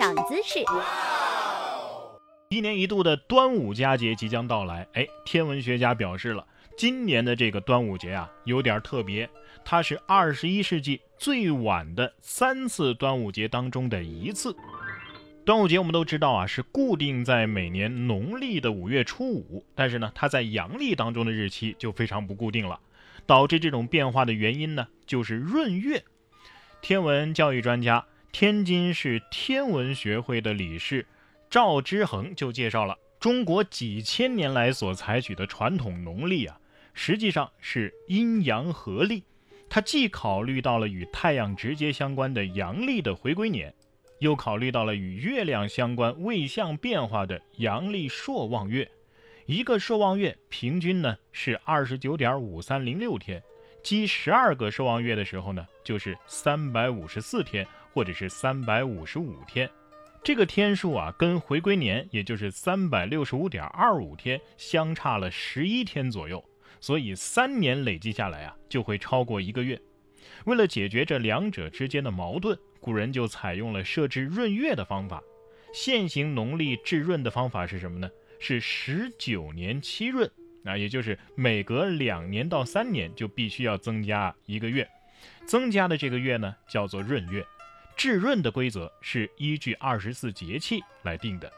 长姿势。一年一度的端午佳节即将到来，哎，天文学家表示了，今年的这个端午节啊，有点特别，它是二十一世纪最晚的三次端午节当中的一次。端午节我们都知道啊，是固定在每年农历的五月初五，但是呢，它在阳历当中的日期就非常不固定了。导致这种变化的原因呢，就是闰月。天文教育专家、天津市天文学会的理事赵之恒就介绍了，中国几千年来所采取的传统农历啊，实际上是阴阳合历。它既考虑到了与太阳直接相关的阳历的回归年。又考虑到了与月亮相关位相变化的阳历朔望月，一个朔望月平均呢是二十九点五三零六天，积十二个朔望月的时候呢就是三百五十四天或者是三百五十五天，这个天数啊跟回归年也就是三百六十五点二五天相差了十一天左右，所以三年累计下来啊就会超过一个月。为了解决这两者之间的矛盾。古人就采用了设置闰月的方法。现行农历制闰的方法是什么呢？是十九年七闰，啊，也就是每隔两年到三年就必须要增加一个月，增加的这个月呢叫做闰月。制闰的规则是依据二十四节气来定的。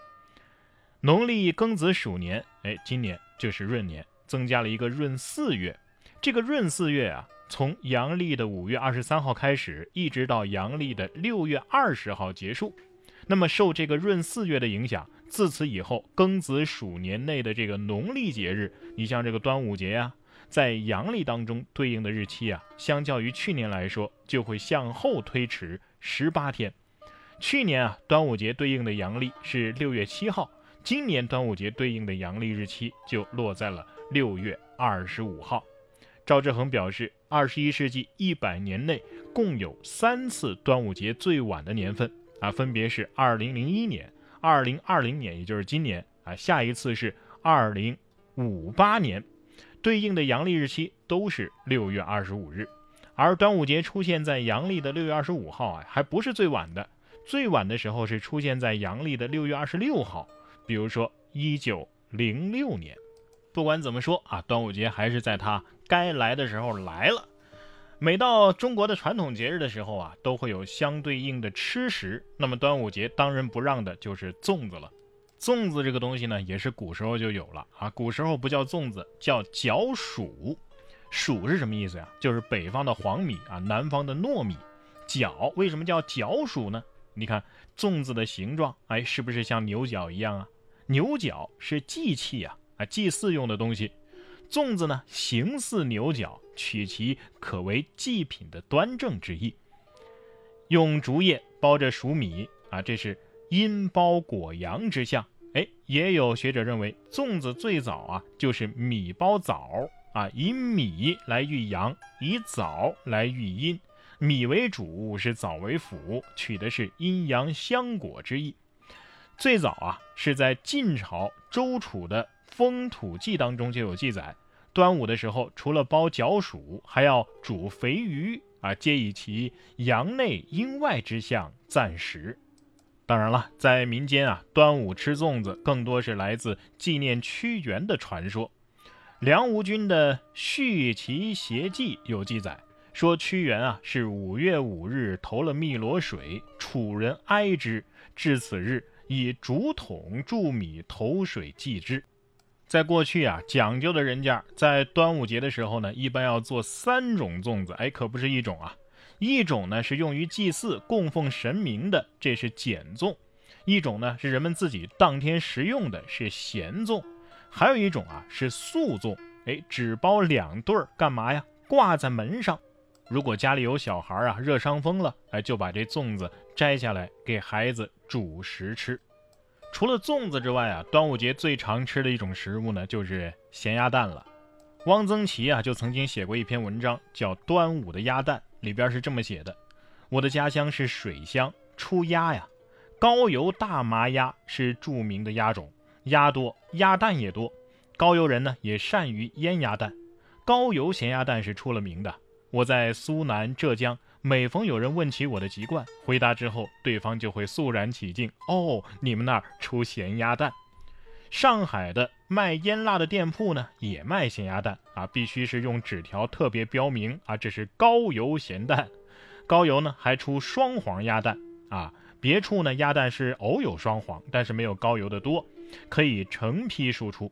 农历庚子鼠年，哎，今年就是闰年，增加了一个闰四月。这个闰四月啊。从阳历的五月二十三号开始，一直到阳历的六月二十号结束。那么受这个闰四月的影响，自此以后，庚子鼠年内的这个农历节日，你像这个端午节呀，在阳历当中对应的日期啊，相较于去年来说，就会向后推迟十八天。去年啊，端午节对应的阳历是六月七号，今年端午节对应的阳历日期就落在了六月二十五号。赵志恒表示，二十一世纪一百年内共有三次端午节最晚的年份啊，分别是二零零一年、二零二零年，也就是今年啊，下一次是二零五八年，对应的阳历日期都是六月二十五日。而端午节出现在阳历的六月二十五号啊，还不是最晚的，最晚的时候是出现在阳历的六月二十六号，比如说一九零六年。不管怎么说啊，端午节还是在它该来的时候来了。每到中国的传统节日的时候啊，都会有相对应的吃食。那么端午节当仁不让的就是粽子了。粽子这个东西呢，也是古时候就有了啊。古时候不叫粽子，叫角黍。黍是什么意思呀？就是北方的黄米啊，南方的糯米。角为什么叫角黍呢？你看粽子的形状，哎，是不是像牛角一样啊？牛角是祭器啊。啊，祭祀用的东西，粽子呢，形似牛角，取其可为祭品的端正之意。用竹叶包着黍米啊，这是阴包果阳之象。哎，也有学者认为，粽子最早啊就是米包枣啊，以米来喻阳，以枣来喻阴。米为主，是枣为辅，取的是阴阳相果之意。最早啊是在晋朝周楚的。《风土记》当中就有记载，端午的时候，除了包角黍，还要煮肥鱼啊，皆以其阳内阴外之象暂食。当然了，在民间啊，端午吃粽子更多是来自纪念屈原的传说。梁吴君的《续齐谐记》有记载，说屈原啊是五月五日投了汨罗水，楚人哀之，至此日以竹筒注米投水祭之。在过去啊，讲究的人家在端午节的时候呢，一般要做三种粽子，哎，可不是一种啊。一种呢是用于祭祀、供奉神明的，这是碱粽；一种呢是人们自己当天食用的，是咸粽；还有一种啊是素粽，哎，只包两对儿，干嘛呀？挂在门上。如果家里有小孩啊，热伤风了，哎，就把这粽子摘下来给孩子煮食吃。除了粽子之外啊，端午节最常吃的一种食物呢，就是咸鸭蛋了。汪曾祺啊，就曾经写过一篇文章，叫《端午的鸭蛋》，里边是这么写的：我的家乡是水乡，出鸭呀，高邮大麻鸭是著名的鸭种，鸭多，鸭蛋也多。高邮人呢，也善于腌鸭蛋，高邮咸鸭蛋是出了名的。我在苏南、浙江每逢有人问起我的籍贯，回答之后，对方就会肃然起敬。哦，你们那儿出咸鸭蛋。上海的卖腌腊的店铺呢，也卖咸鸭蛋啊，必须是用纸条特别标明啊，这是高邮咸蛋。高邮呢还出双黄鸭蛋啊，别处呢鸭蛋是偶有双黄，但是没有高邮的多，可以成批输出。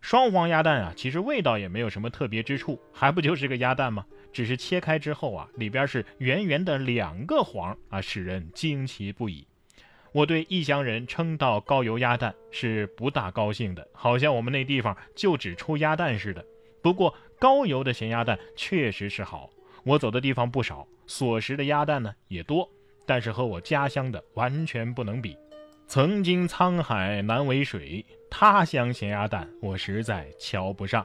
双黄鸭蛋啊，其实味道也没有什么特别之处，还不就是个鸭蛋吗？只是切开之后啊，里边是圆圆的两个黄啊，使人惊奇不已。我对异乡人称道高邮鸭蛋是不大高兴的，好像我们那地方就只出鸭蛋似的。不过高邮的咸鸭蛋确实是好，我走的地方不少，所食的鸭蛋呢也多，但是和我家乡的完全不能比。曾经沧海难为水。他乡咸鸭蛋，我实在瞧不上。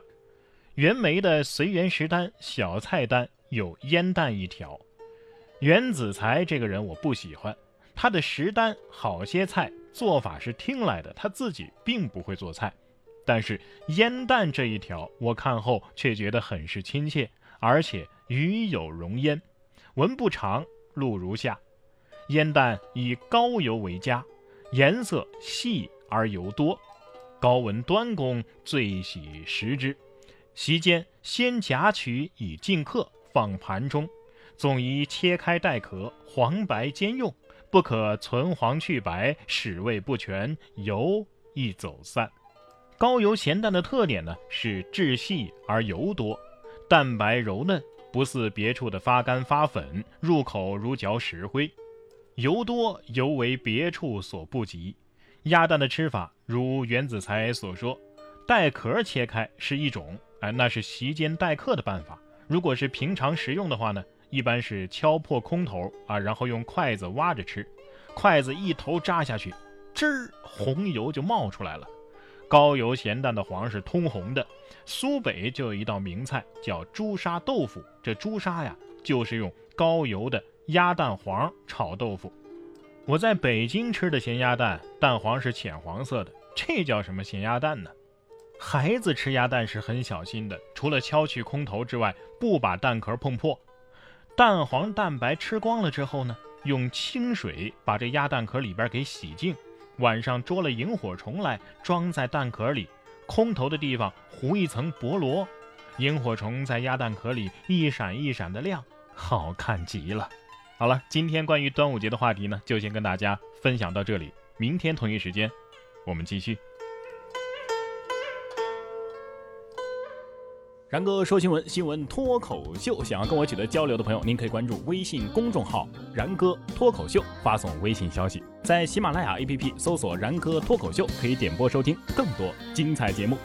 袁枚的随园食单小菜单有腌蛋一条。袁子才这个人我不喜欢，他的食单好些菜做法是听来的，他自己并不会做菜。但是腌蛋这一条，我看后却觉得很是亲切，而且鱼有容焉。文不长，录如下：腌蛋以高油为佳，颜色细而油多。高文端公最喜食之，席间先夹取以尽客，放盘中，总宜切开带壳，黄白兼用，不可存黄去白，使味不全，油易走散。高油咸蛋的特点呢是质细而油多，蛋白柔嫩，不似别处的发干发粉，入口如嚼石灰。油多尤为别处所不及。鸭蛋的吃法，如袁子才所说，带壳切开是一种，哎，那是席间待客的办法。如果是平常食用的话呢，一般是敲破空头啊，然后用筷子挖着吃，筷子一头扎下去，汁儿红油就冒出来了。高油咸蛋的黄是通红的。苏北就有一道名菜叫朱砂豆腐，这朱砂呀，就是用高油的鸭蛋黄炒豆腐。我在北京吃的咸鸭蛋，蛋黄是浅黄色的，这叫什么咸鸭蛋呢？孩子吃鸭蛋是很小心的，除了敲去空头之外，不把蛋壳碰破。蛋黄蛋白吃光了之后呢，用清水把这鸭蛋壳里边给洗净。晚上捉了萤火虫来，装在蛋壳里，空头的地方糊一层薄膜，萤火虫在鸭蛋壳里一闪一闪的亮，好看极了。好了，今天关于端午节的话题呢，就先跟大家分享到这里。明天同一时间，我们继续。然哥说新闻，新闻脱口秀。想要跟我取得交流的朋友，您可以关注微信公众号“然哥脱口秀”，发送微信消息，在喜马拉雅 APP 搜索“然哥脱口秀”，可以点播收听更多精彩节目。